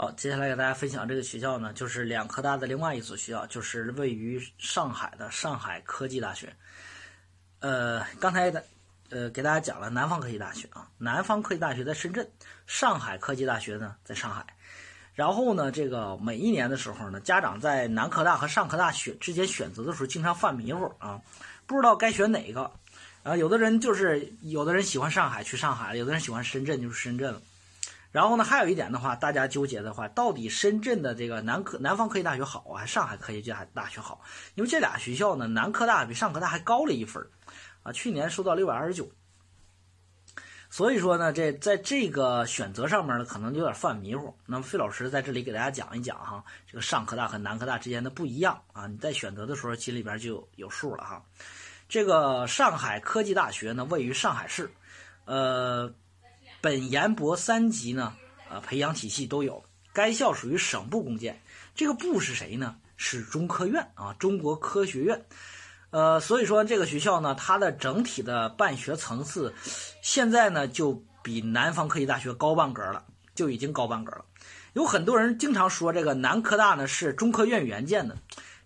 好，接下来给大家分享这个学校呢，就是两科大的另外一所学校，就是位于上海的上海科技大学。呃，刚才的呃给大家讲了南方科技大学啊，南方科技大学在深圳，上海科技大学呢在上海。然后呢，这个每一年的时候呢，家长在南科大和上科大选之间选择的时候，经常犯迷糊啊，不知道该选哪个。啊，有的人就是有的人喜欢上海去上海，有的人喜欢深圳就是深圳了。然后呢，还有一点的话，大家纠结的话，到底深圳的这个南科南方科技大学好啊，还是上海科技大学好？因为这俩学校呢，南科大比上科大还高了一分啊，去年收到六百二十九。所以说呢，这在这个选择上面呢，可能有点犯迷糊。那么费老师在这里给大家讲一讲哈，这个上科大和南科大之间的不一样啊，你在选择的时候心里边就有数了哈。这个上海科技大学呢，位于上海市，呃。本研博三级呢，呃，培养体系都有。该校属于省部共建，这个部是谁呢？是中科院啊，中国科学院。呃，所以说这个学校呢，它的整体的办学层次，现在呢就比南方科技大学高半格了，就已经高半格了。有很多人经常说这个南科大呢是中科院援建的。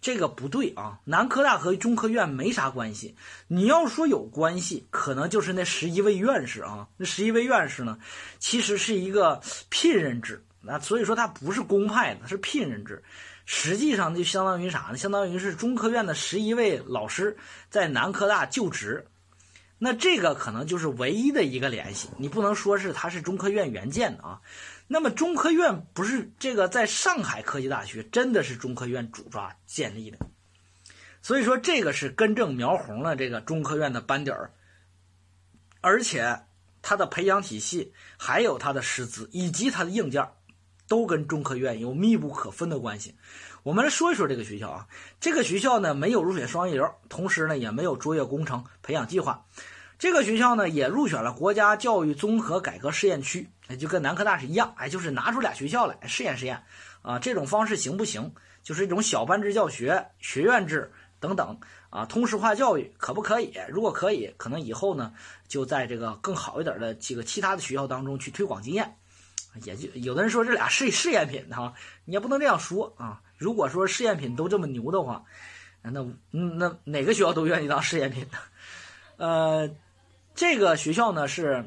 这个不对啊，南科大和中科院没啥关系。你要说有关系，可能就是那十一位院士啊。那十一位院士呢，其实是一个聘任制，那所以说它不是公派的，是聘任制。实际上就相当于啥呢？相当于是中科院的十一位老师在南科大就职。那这个可能就是唯一的一个联系，你不能说是他是中科院援建的啊。那么中科院不是这个在上海科技大学真的是中科院主抓建立的，所以说这个是根正苗红了这个中科院的班底儿，而且它的培养体系、还有它的师资以及它的硬件，都跟中科院有密不可分的关系。我们来说一说这个学校啊，这个学校呢没有入选双一流，同时呢也没有卓越工程培养计划。这个学校呢也入选了国家教育综合改革试验区，就跟南科大是一样，哎，就是拿出俩学校来试验试验，啊，这种方式行不行？就是一种小班制教学、学院制等等，啊，通识化教育可不可以？如果可以，可能以后呢就在这个更好一点的这个其他的学校当中去推广经验，也就有的人说这俩是试验品哈，你也不能这样说啊。如果说试验品都这么牛的话，那那哪个学校都愿意当试验品呢，呃。这个学校呢是，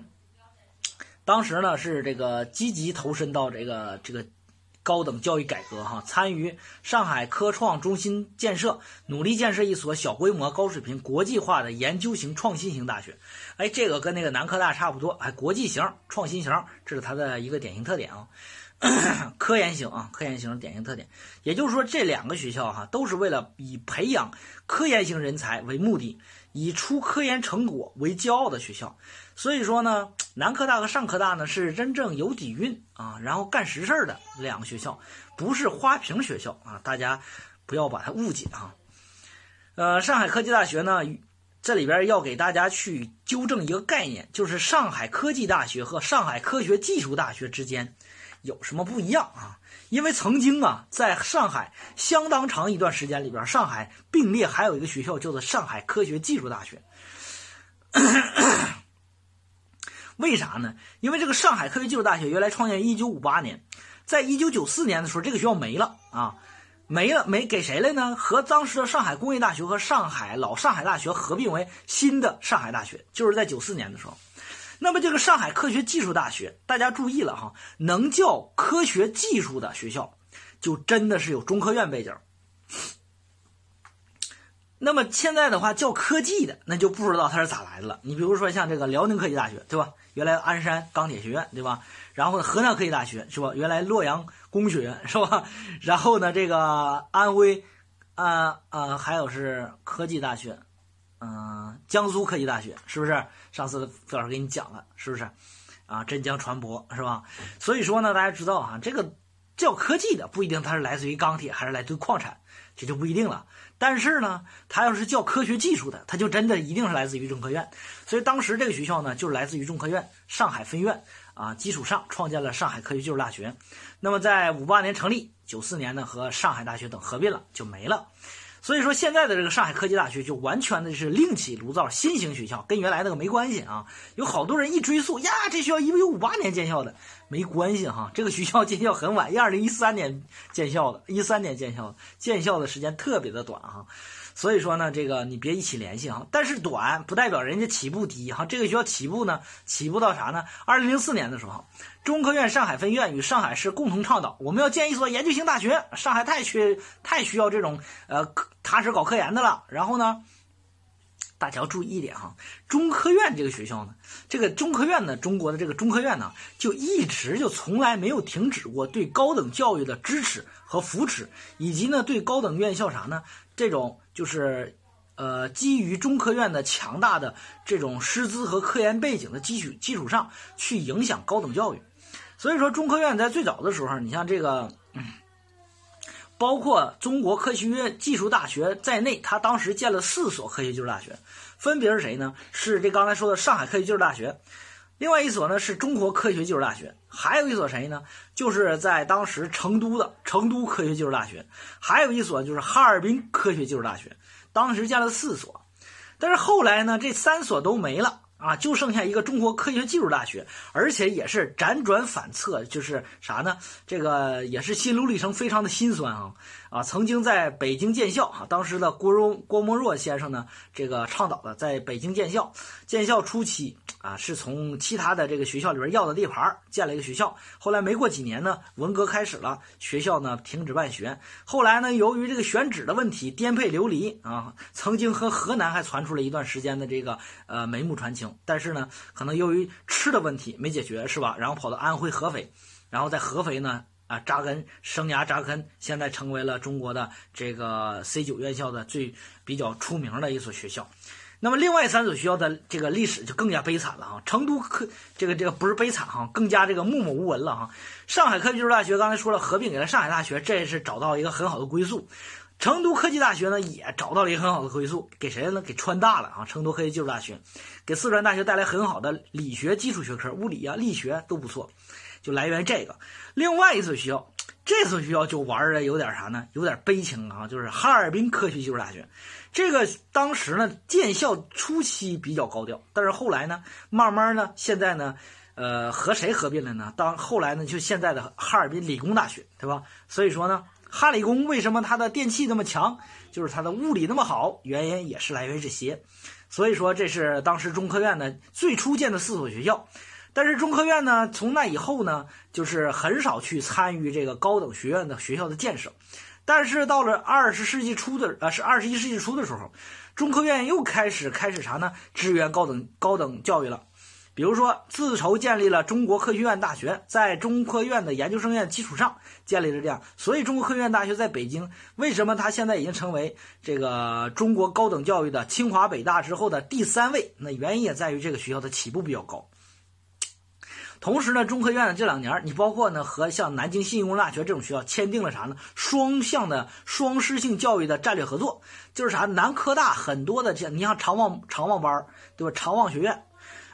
当时呢是这个积极投身到这个这个高等教育改革哈，参与上海科创中心建设，努力建设一所小规模、高水平、国际化的研究型创新型大学。哎，这个跟那个南科大差不多，哎，国际型、创新型，这是它的一个典型特点啊。科研型啊，科研型典型特点，也就是说这两个学校哈，都是为了以培养科研型人才为目的。以出科研成果为骄傲的学校，所以说呢，南科大和上科大呢是真正有底蕴啊，然后干实事儿的两个学校，不是花瓶学校啊，大家不要把它误解啊。呃，上海科技大学呢，这里边要给大家去纠正一个概念，就是上海科技大学和上海科学技术大学之间有什么不一样啊？因为曾经啊，在上海相当长一段时间里边，上海并列还有一个学校叫做上海科学技术大学。为啥呢？因为这个上海科学技术大学原来创建于一九五八年，在一九九四年的时候，这个学校没了啊，没了，没给谁了呢？和当时的上海工业大学和上海老上海大学合并为新的上海大学，就是在九四年的时候。那么这个上海科学技术大学，大家注意了哈，能叫科学技术的学校，就真的是有中科院背景。那么现在的话叫科技的，那就不知道它是咋来的了。你比如说像这个辽宁科技大学，对吧？原来鞍山钢铁学院，对吧？然后河南科技大学是吧？原来洛阳工学院是吧？然后呢，这个安徽，啊啊，还有是科技大学。嗯，江苏科技大学是不是？上次费老师给你讲了，是不是？啊，镇江船舶是吧？所以说呢，大家知道哈，这个叫科技的不一定它是来自于钢铁还是来自于矿产，这就不一定了。但是呢，它要是叫科学技术的，它就真的一定是来自于中科院。所以当时这个学校呢，就是来自于中科院上海分院啊，基础上创建了上海科学技术大学。那么在五八年成立，九四年呢和上海大学等合并了，就没了。所以说现在的这个上海科技大学就完全的是另起炉灶，新型学校跟原来那个没关系啊。有好多人一追溯呀，这学校一九五八年建校的，没关系哈。这个学校建校很晚，一二零一三年建校的，一三年建校的，建校的时间特别的短哈。所以说呢，这个你别一起联系啊。但是短不代表人家起步低哈。这个学校起步呢，起步到啥呢？二零零四年的时候，中科院上海分院与上海市共同倡导，我们要建一所研究型大学。上海太缺，太需要这种呃踏实搞科研的了。然后呢，大家要注意一点哈，中科院这个学校呢，这个中科院呢，中国的这个中科院呢，就一直就从来没有停止过对高等教育的支持和扶持，以及呢对高等院校啥呢？这种就是，呃，基于中科院的强大的这种师资和科研背景的基础基础上去影响高等教育，所以说中科院在最早的时候，你像这个，包括中国科学院技术大学在内，他当时建了四所科学技术大学，分别是谁呢？是这刚才说的上海科学技术大学。另外一所呢是中国科学技术大学，还有一所谁呢？就是在当时成都的成都科学技术大学，还有一所就是哈尔滨科学技术大学，当时建了四所，但是后来呢，这三所都没了。啊，就剩下一个中国科学技术大学，而且也是辗转反侧，就是啥呢？这个也是心路历程非常的心酸啊啊！曾经在北京建校啊，当时的郭荣郭沫若先生呢，这个倡导的在北京建校，建校初期啊，是从其他的这个学校里边要的地盘建了一个学校。后来没过几年呢，文革开始了，学校呢停止办学。后来呢，由于这个选址的问题，颠沛流离啊，曾经和河南还传出了一段时间的这个呃眉目传情。但是呢，可能由于吃的问题没解决，是吧？然后跑到安徽合肥，然后在合肥呢啊扎根，生涯扎根，现在成为了中国的这个 C 九院校的最比较出名的一所学校。那么另外三所学校的这个历史就更加悲惨了哈。成都科这个这个不是悲惨哈，更加这个默默无闻了哈。上海科技技术大学刚才说了合并给了上海大学，这也是找到一个很好的归宿。成都科技大学呢也找到了一个很好的归宿，给谁呢？给川大了啊！成都科技技术大学给四川大学带来很好的理学基础学科，物理啊、力学都不错，就来源于这个。另外一所学校，这所学校就玩的有点啥呢？有点悲情啊，就是哈尔滨科学技术大学。这个当时呢建校初期比较高调，但是后来呢，慢慢呢，现在呢，呃，和谁合并了呢？当后来呢，就现在的哈尔滨理工大学，对吧？所以说呢。哈理工为什么它的电气那么强？就是它的物理那么好，原因也是来源于这些。所以说，这是当时中科院呢最初建的四所学校。但是中科院呢，从那以后呢，就是很少去参与这个高等学院的学校的建设。但是到了二十世纪初的，呃，是二十一世纪初的时候，中科院又开始开始啥呢？支援高等高等教育了。比如说，自筹建立了中国科学院大学，在中科院的研究生院基础上建立了这样，所以中国科学院大学在北京，为什么它现在已经成为这个中国高等教育的清华北大之后的第三位？那原因也在于这个学校的起步比较高。同时呢，中科院这两年，你包括呢和像南京信息工程大学这种学校签订了啥呢？双向的双师性教育的战略合作，就是啥？南科大很多的像，你像长望长望班对吧？长望学院。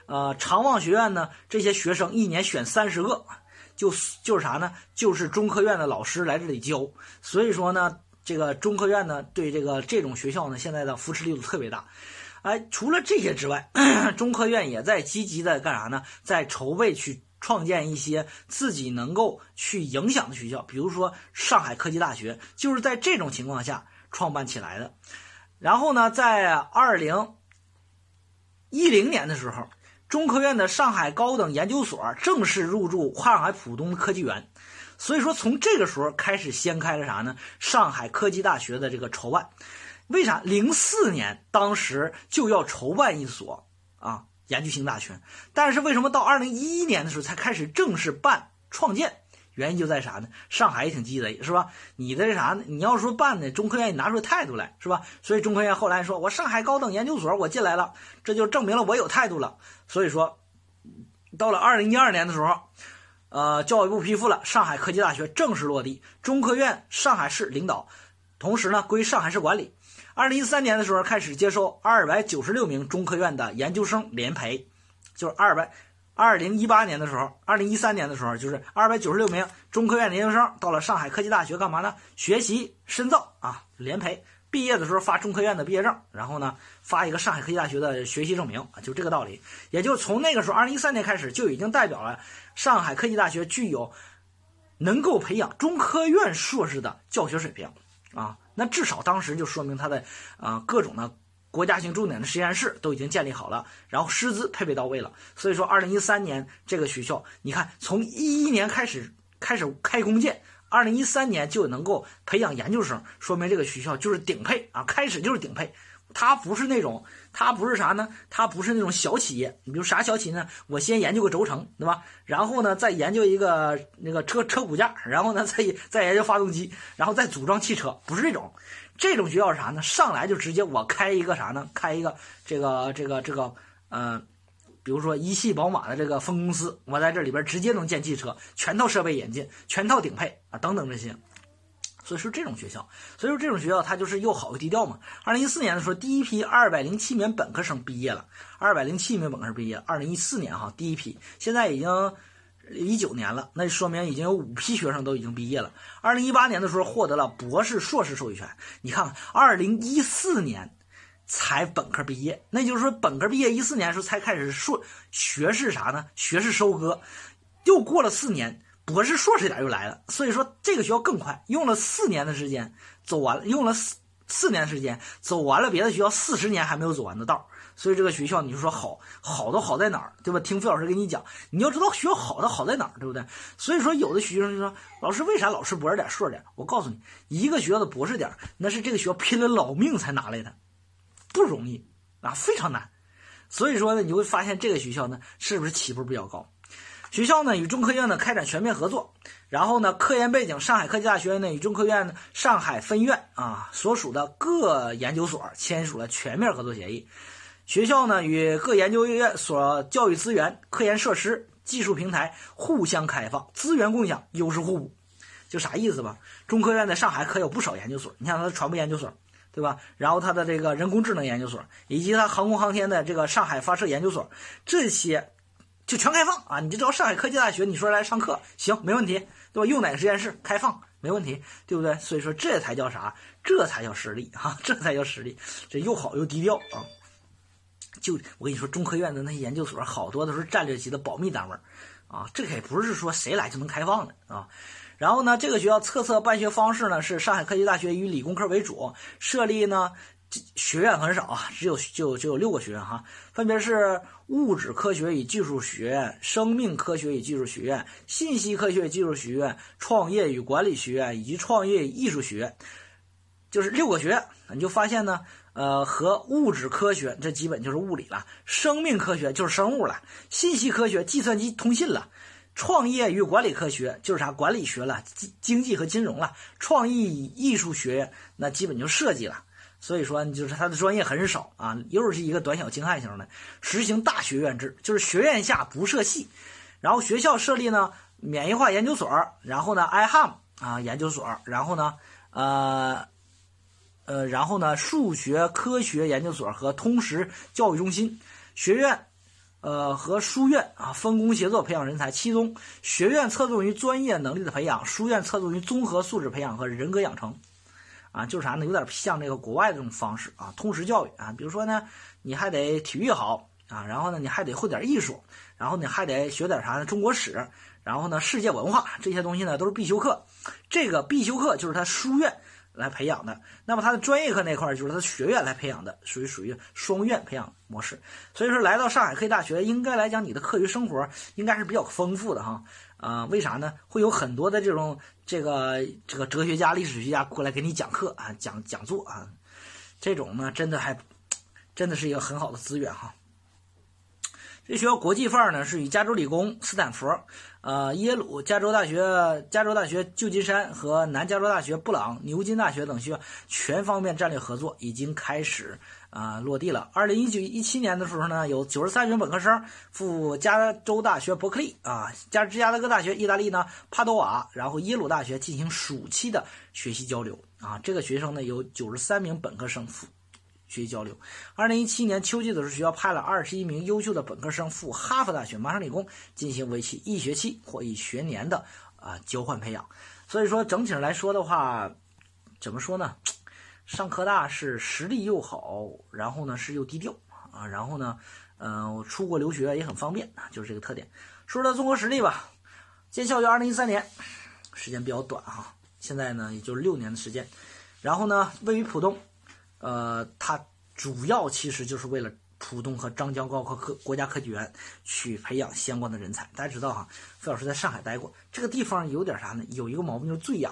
呃，长望学院呢，这些学生一年选三十个，就就是啥呢？就是中科院的老师来这里教。所以说呢，这个中科院呢，对这个这种学校呢，现在的扶持力度特别大。哎，除了这些之外，中科院也在积极的干啥呢？在筹备去创建一些自己能够去影响的学校，比如说上海科技大学，就是在这种情况下创办起来的。然后呢，在二零一零年的时候。中科院的上海高等研究所正式入驻上海浦东科技园，所以说从这个时候开始掀开了啥呢？上海科技大学的这个筹办，为啥零四年当时就要筹办一所啊研究型大学？但是为什么到二零一一年的时候才开始正式办创建？原因就在啥呢？上海也挺鸡贼，是吧？你的啥呢？你要说办呢，中科院你拿出态度来，是吧？所以中科院后来说，我上海高等研究所我进来了，这就证明了我有态度了。所以说，到了二零一二年的时候，呃，教育部批复了上海科技大学正式落地，中科院上海市领导，同时呢归上海市管理。二零一三年的时候开始接收二百九十六名中科院的研究生联培，就是二百。二零一八年的时候，二零一三年的时候，就是二百九十六名中科院的研究生到了上海科技大学干嘛呢？学习深造啊，联培毕业的时候发中科院的毕业证，然后呢发一个上海科技大学的学习证明啊，就这个道理。也就从那个时候，二零一三年开始，就已经代表了上海科技大学具有能够培养中科院硕士的教学水平啊。那至少当时就说明他的啊各种的国家型重点的实验室都已经建立好了，然后师资配备到位了。所以说，二零一三年这个学校，你看从一一年开始开始开工建。二零一三年就能够培养研究生，说明这个学校就是顶配啊！开始就是顶配，它不是那种，它不是啥呢？它不是那种小企业。你比如啥小企业呢？我先研究个轴承，对吧？然后呢，再研究一个那个车车骨架，然后呢，再再研究发动机，然后再组装汽车，不是这种。这种学校是啥呢？上来就直接我开一个啥呢？开一个这个这个这个，嗯。比如说一汽宝马的这个分公司，我在这里边直接能建汽车，全套设备引进，全套顶配啊，等等这些。所以说这种学校，所以说这种学校它就是又好又低调嘛。二零一四年的时候，第一批二百零七名本科生毕业了，二百零七名本科生毕业。二零一四年哈，第一批，现在已经一九年了，那说明已经有五批学生都已经毕业了。二零一八年的时候获得了博士、硕士授予权。你看，二零一四年。才本科毕业，那就是说本科毕业一四年的时候才开始硕学士啥呢？学士收割，又过了四年，博士硕士点又来了。所以说这个学校更快，用了四年的时间走完了，用了四四年时间走完了别的学校四十年还没有走完的道所以这个学校你就说好，好都好在哪儿，对吧？听费老师给你讲，你要知道学校好的好在哪儿，对不对？所以说有的学生就说，老师为啥老师博士点硕士点？我告诉你，一个学校的博士点那是这个学校拼了老命才拿来的。不容易啊，非常难，所以说呢，你会发现这个学校呢，是不是起步比较高？学校呢与中科院呢开展全面合作，然后呢，科研背景，上海科技大学呢与中科院上海分院啊所属的各研究所签署了全面合作协议。学校呢与各研究院所教育资源、科研设施、技术平台互相开放，资源共享，优势互补，就啥意思吧？中科院在上海可有不少研究所，你像它的传播研究所。对吧？然后它的这个人工智能研究所，以及它航空航天的这个上海发射研究所，这些就全开放啊！你就知道上海科技大学，你说来上课行没问题，对吧？用哪个实验室开放没问题，对不对？所以说这才叫啥？这才叫实力哈！这才叫实力，这又好又低调啊！就我跟你说，中科院的那些研究所，好多都是战略级的保密单位啊！这可也不是说谁来就能开放的啊！然后呢，这个学校测测办学方式呢是上海科技大学以理工科为主设立呢，学院很少啊，只有就就有六个学院哈，分别是物质科学与技术学院、生命科学与技术学院、信息科学与技术学院、创业与管理学院以及创业艺术学院，就是六个学院。你就发现呢，呃，和物质科学这基本就是物理了，生命科学就是生物了，信息科学计算机通信了。创业与管理科学就是啥管理学了，经经济和金融了。创意艺术学院那基本就设计了。所以说，就是他的专业很少啊，又是一个短小精悍型的。实行大学院制，就是学院下不设系。然后学校设立呢免疫化研究所，然后呢 iHam 啊研究所，然后呢呃呃然后呢数学科学研究所和通识教育中心学院。呃，和书院啊分工协作培养人才。其中，学院侧重于专业能力的培养，书院侧重于综合素质培养和人格养成。啊，就是啥呢？有点像那个国外的这种方式啊，通识教育啊。比如说呢，你还得体育好啊，然后呢，你还得会点艺术，然后你还得学点啥呢？中国史，然后呢，世界文化这些东西呢都是必修课。这个必修课就是他书院。来培养的，那么他的专业课那块就是他学院来培养的，属于属于双院培养模式。所以说，来到上海科技大学，应该来讲你的课余生活应该是比较丰富的哈。啊，为啥呢？会有很多的这种这个这个哲学家、历史学家过来给你讲课啊，讲讲座啊，这种呢，真的还真的是一个很好的资源哈。这学校国际范儿呢，是与加州理工、斯坦福。呃，耶鲁、加州大学、加州大学旧金山和南加州大学布朗、牛津大学等学校全方面战略合作已经开始啊落地了。二零一九一七年的时候呢，有九十三名本科生赴加州大学伯克利啊，加芝加哥大学意大利呢帕多瓦，然后耶鲁大学进行暑期的学习交流啊。这个学生呢有九十三名本科生赴。学习交流。二零一七年秋季的时候，学校派了二十一名优秀的本科生赴哈佛大学麻省理工进行为期一学期或一学年的啊交换培养。所以说，整体上来说的话，怎么说呢？上科大是实力又好，然后呢是又低调啊，然后呢，嗯，我出国留学也很方便啊，就是这个特点。说说它综合实力吧，建校于二零一三年，时间比较短哈，现在呢也就是六年的时间。然后呢，位于浦东，呃，它主要其实就是为了浦东和张江高科科国家科技园去培养相关的人才。大家知道哈，费老师在上海待过，这个地方有点啥呢？有一个毛病就是最痒。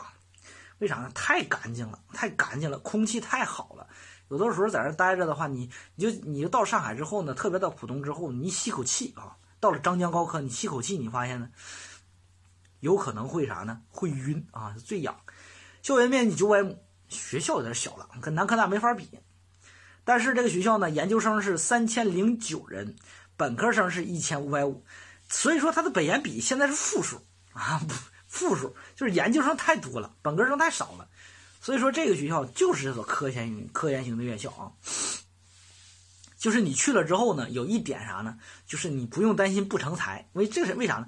为啥呢？太干净了，太干净了，空气太好了。有的时候在这待着的话，你你就你就到上海之后呢，特别到浦东之后，你吸口气啊，到了张江高科，你吸口气，你发现呢，有可能会啥呢？会晕啊，最痒。校园面积九百亩，学校有点小了，跟南科大没法比。但是这个学校呢，研究生是三千零九人，本科生是一千五百五，所以说它的本研比现在是负数啊。负数就是研究生太多了，本科生太少了，所以说这个学校就是这所科研科研型的院校啊。就是你去了之后呢，有一点啥呢？就是你不用担心不成才，为这是为啥呢？